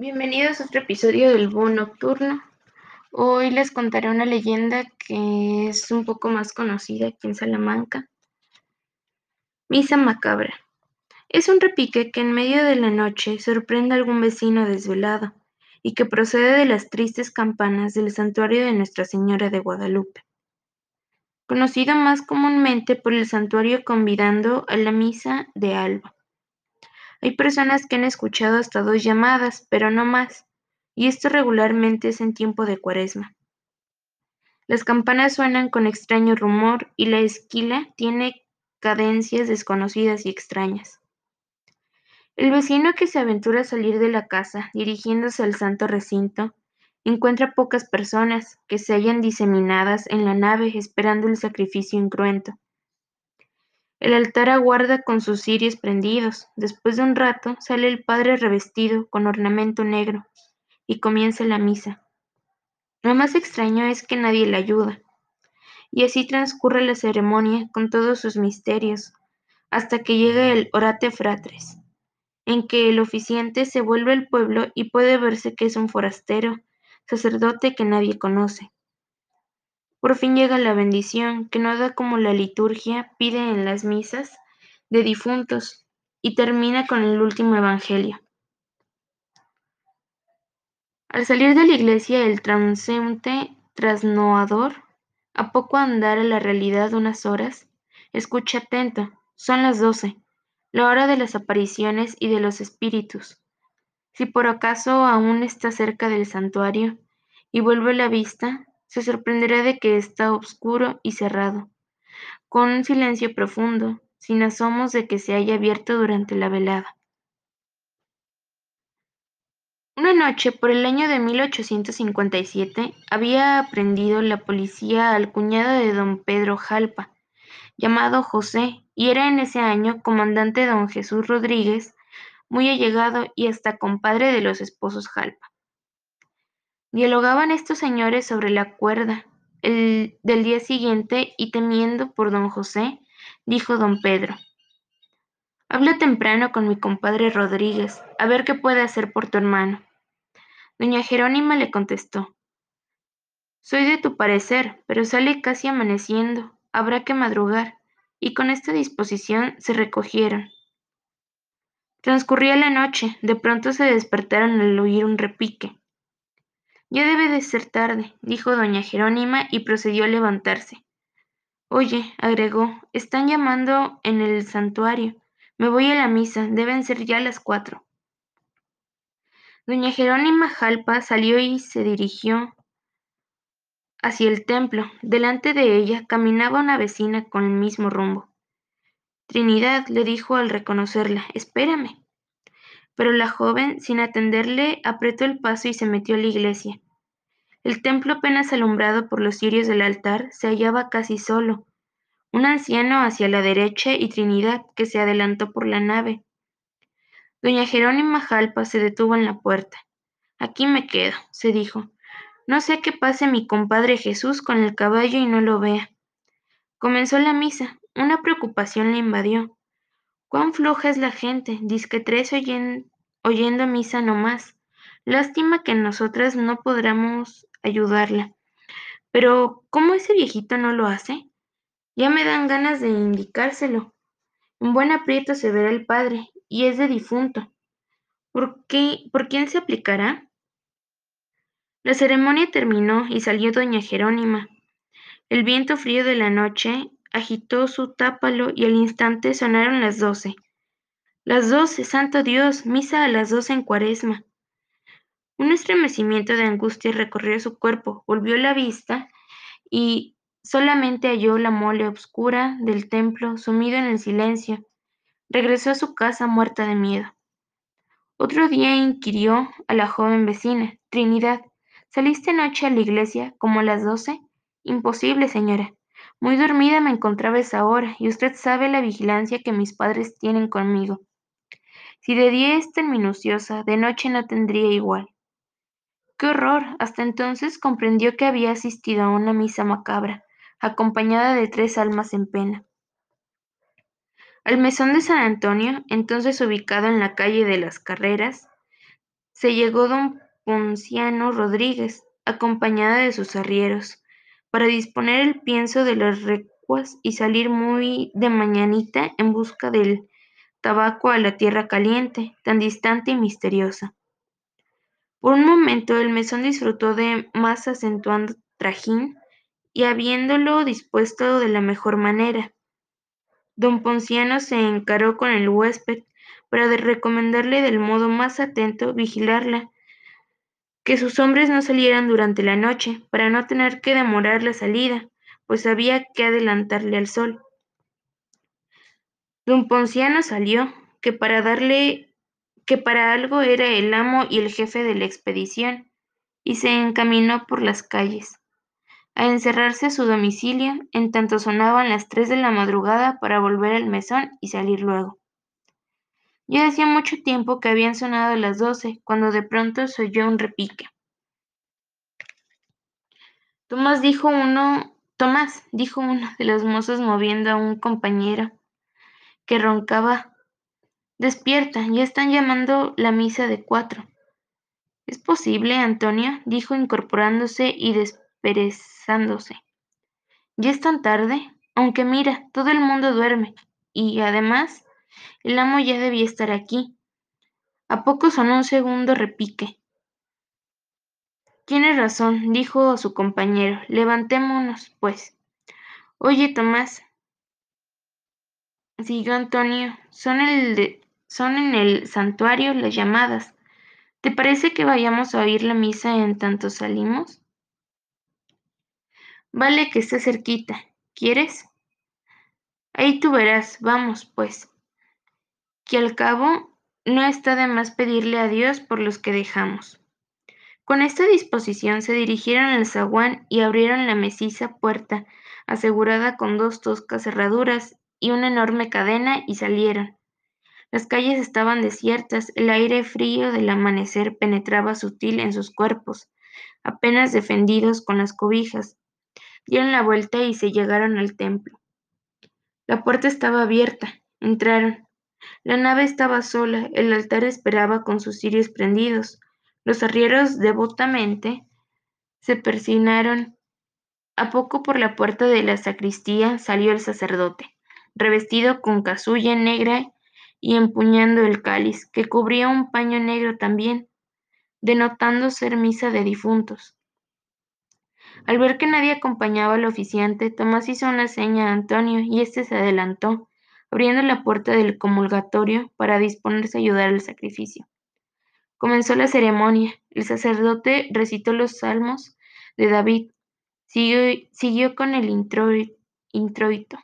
Bienvenidos a otro episodio del Búho Nocturno. Hoy les contaré una leyenda que es un poco más conocida aquí en Salamanca. Misa macabra. Es un repique que en medio de la noche sorprende a algún vecino desvelado y que procede de las tristes campanas del santuario de Nuestra Señora de Guadalupe, conocido más comúnmente por el santuario convidando a la misa de alba. Hay personas que han escuchado hasta dos llamadas, pero no más, y esto regularmente es en tiempo de cuaresma. Las campanas suenan con extraño rumor y la esquila tiene cadencias desconocidas y extrañas. El vecino que se aventura a salir de la casa dirigiéndose al santo recinto encuentra pocas personas que se hallan diseminadas en la nave esperando el sacrificio incruento. El altar aguarda con sus cirios prendidos. Después de un rato sale el padre revestido con ornamento negro y comienza la misa. Lo más extraño es que nadie le ayuda. Y así transcurre la ceremonia con todos sus misterios, hasta que llega el orate fratres, en que el oficiante se vuelve al pueblo y puede verse que es un forastero, sacerdote que nadie conoce. Por fin llega la bendición, que no da como la liturgia pide en las misas de difuntos, y termina con el último evangelio. Al salir de la iglesia, el transeúnte trasnoador, a poco andar a la realidad unas horas, escucha atento, son las doce, la hora de las apariciones y de los espíritus. Si por acaso aún está cerca del santuario y vuelve la vista, se sorprenderá de que está oscuro y cerrado, con un silencio profundo, sin asomos de que se haya abierto durante la velada. Una noche, por el año de 1857, había aprendido la policía al cuñado de don Pedro Jalpa, llamado José, y era en ese año comandante don Jesús Rodríguez, muy allegado y hasta compadre de los esposos Jalpa. Dialogaban estos señores sobre la cuerda el del día siguiente y temiendo por don José, dijo don Pedro, Habla temprano con mi compadre Rodríguez, a ver qué puede hacer por tu hermano. Doña Jerónima le contestó, Soy de tu parecer, pero sale casi amaneciendo, habrá que madrugar, y con esta disposición se recogieron. Transcurría la noche, de pronto se despertaron al oír un repique. Ya debe de ser tarde, dijo doña Jerónima y procedió a levantarse. Oye, agregó, están llamando en el santuario. Me voy a la misa, deben ser ya las cuatro. Doña Jerónima Jalpa salió y se dirigió hacia el templo. Delante de ella caminaba una vecina con el mismo rumbo. Trinidad le dijo al reconocerla, espérame pero la joven, sin atenderle, apretó el paso y se metió a la iglesia. El templo apenas alumbrado por los cirios del altar se hallaba casi solo, un anciano hacia la derecha y Trinidad, que se adelantó por la nave. Doña Jerónima Jalpa se detuvo en la puerta. Aquí me quedo, se dijo. No sé qué pase mi compadre Jesús con el caballo y no lo vea. Comenzó la misa. Una preocupación le invadió. Cuán floja es la gente, que tres oyen, oyendo misa no más. Lástima que nosotras no podamos ayudarla. Pero, ¿cómo ese viejito no lo hace? Ya me dan ganas de indicárselo. En buen aprieto se verá el padre, y es de difunto. ¿Por qué? ¿Por quién se aplicará? La ceremonia terminó y salió doña Jerónima. El viento frío de la noche agitó su tápalo y al instante sonaron las doce. Las doce, santo Dios, misa a las doce en cuaresma. Un estremecimiento de angustia recorrió su cuerpo, volvió la vista y solamente halló la mole oscura del templo sumido en el silencio. Regresó a su casa muerta de miedo. Otro día inquirió a la joven vecina, Trinidad, ¿saliste anoche a la iglesia como a las doce? Imposible, señora. Muy dormida me encontraba esa hora, y usted sabe la vigilancia que mis padres tienen conmigo. Si de día es tan minuciosa, de noche no tendría igual. ¡Qué horror! Hasta entonces comprendió que había asistido a una misa macabra, acompañada de tres almas en pena. Al mesón de San Antonio, entonces ubicado en la calle de las Carreras, se llegó don Ponciano Rodríguez, acompañada de sus arrieros, para disponer el pienso de las recuas y salir muy de mañanita en busca del tabaco a la tierra caliente, tan distante y misteriosa. Por un momento el mesón disfrutó de más acentuando trajín y habiéndolo dispuesto de la mejor manera. Don Ponciano se encaró con el huésped para recomendarle del modo más atento vigilarla, que sus hombres no salieran durante la noche, para no tener que demorar la salida, pues había que adelantarle al sol. Don Ponciano salió, que para darle que para algo era el amo y el jefe de la expedición, y se encaminó por las calles a encerrarse a su domicilio en tanto sonaban las tres de la madrugada para volver al mesón y salir luego. Ya hacía mucho tiempo que habían sonado las doce, cuando de pronto se oyó un repique. Tomás dijo uno, Tomás, dijo uno de los mozos moviendo a un compañero que roncaba. Despierta, ya están llamando la misa de cuatro. ¿Es posible, Antonio? dijo incorporándose y desperezándose. Ya es tan tarde, aunque mira, todo el mundo duerme, y además el amo ya debía estar aquí. A poco sonó un segundo repique. Tienes razón, dijo su compañero. Levantémonos, pues. Oye, Tomás, siguió Antonio, son, el son en el santuario las llamadas. ¿Te parece que vayamos a oír la misa en tanto salimos? Vale que está cerquita. ¿Quieres? Ahí tú verás. Vamos, pues que al cabo no está de más pedirle a Dios por los que dejamos. Con esta disposición se dirigieron al zaguán y abrieron la mesiza puerta, asegurada con dos toscas cerraduras y una enorme cadena, y salieron. Las calles estaban desiertas, el aire frío del amanecer penetraba sutil en sus cuerpos, apenas defendidos con las cobijas. Dieron la vuelta y se llegaron al templo. La puerta estaba abierta. Entraron. La nave estaba sola, el altar esperaba con sus cirios prendidos. Los arrieros devotamente se persinaron. A poco por la puerta de la sacristía salió el sacerdote, revestido con casulla negra y empuñando el cáliz, que cubría un paño negro también, denotando ser misa de difuntos. Al ver que nadie acompañaba al oficiante, Tomás hizo una seña a Antonio y éste se adelantó abriendo la puerta del comulgatorio para disponerse a ayudar al sacrificio. Comenzó la ceremonia. El sacerdote recitó los salmos de David. Siguió, con el introito,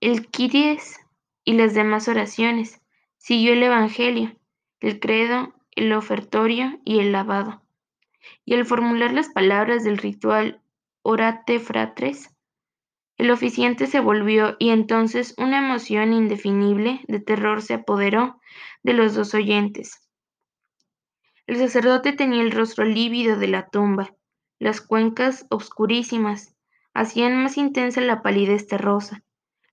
el Kiries y las demás oraciones. Siguió el Evangelio, el credo, el ofertorio y el lavado. Y al formular las palabras del ritual Orate Fratres, el oficiante se volvió y entonces una emoción indefinible de terror se apoderó de los dos oyentes. El sacerdote tenía el rostro lívido de la tumba, las cuencas obscurísimas hacían más intensa la palidez terrosa,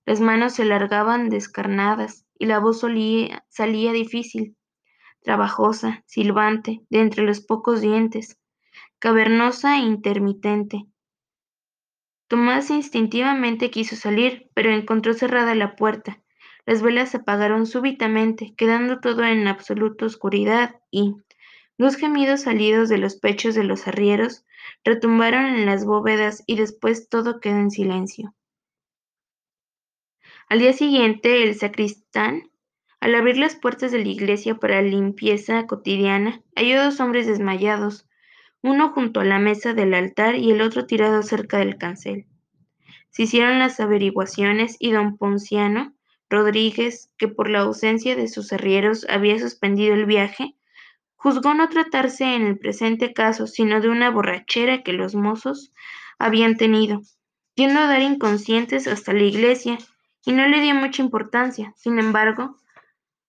las manos se largaban descarnadas y la voz salía difícil, trabajosa, silbante, de entre los pocos dientes, cavernosa e intermitente, Tomás instintivamente quiso salir, pero encontró cerrada la puerta. Las velas se apagaron súbitamente, quedando todo en absoluta oscuridad, y dos gemidos salidos de los pechos de los arrieros retumbaron en las bóvedas y después todo quedó en silencio. Al día siguiente, el sacristán, al abrir las puertas de la iglesia para limpieza cotidiana, halló dos hombres desmayados, uno junto a la mesa del altar y el otro tirado cerca del cancel. Se hicieron las averiguaciones y don Ponciano Rodríguez, que por la ausencia de sus arrieros había suspendido el viaje, juzgó no tratarse en el presente caso sino de una borrachera que los mozos habían tenido, yendo a dar inconscientes hasta la iglesia, y no le dio mucha importancia. Sin embargo,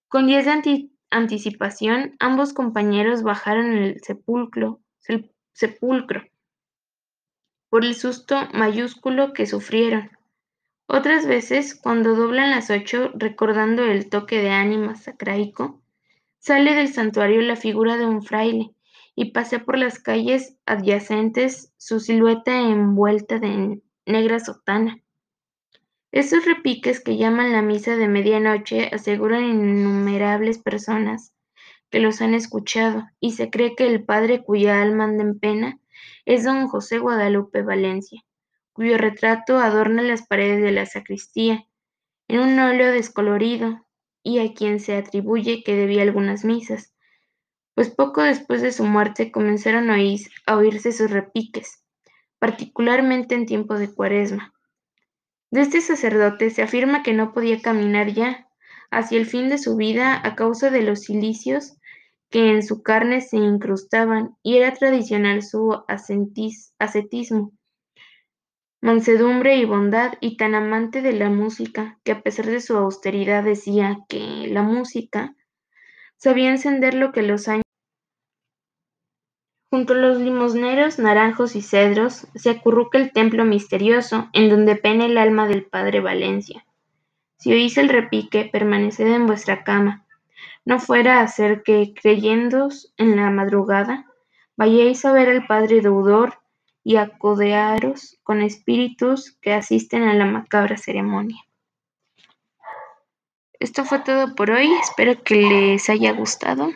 con días de anticipación, ambos compañeros bajaron el sepulcro sepulcro, por el susto mayúsculo que sufrieron. Otras veces, cuando doblan las ocho, recordando el toque de ánima sacraico, Sale del santuario la figura de un fraile y pasea por las calles adyacentes su silueta envuelta de negra sotana. Esos repiques que llaman la misa de medianoche aseguran innumerables personas que los han escuchado, y se cree que el padre cuya alma anda en pena es don José Guadalupe Valencia, cuyo retrato adorna las paredes de la sacristía, en un óleo descolorido, y a quien se atribuye que debía algunas misas, pues poco después de su muerte comenzaron a oírse sus repiques, particularmente en tiempo de cuaresma. De este sacerdote se afirma que no podía caminar ya hacia el fin de su vida a causa de los cilicios que en su carne se incrustaban, y era tradicional su ascetismo, mansedumbre y bondad, y tan amante de la música, que a pesar de su austeridad decía que la música sabía encender lo que los años Junto a los limosneros, naranjos y cedros se acurruca el templo misterioso, en donde pene el alma del padre Valencia. Si oís el repique, permaneced en vuestra cama. No fuera a ser que, creyéndos en la madrugada, vayáis a ver al padre deudor y a codearos con espíritus que asisten a la macabra ceremonia. Esto fue todo por hoy, espero que les haya gustado.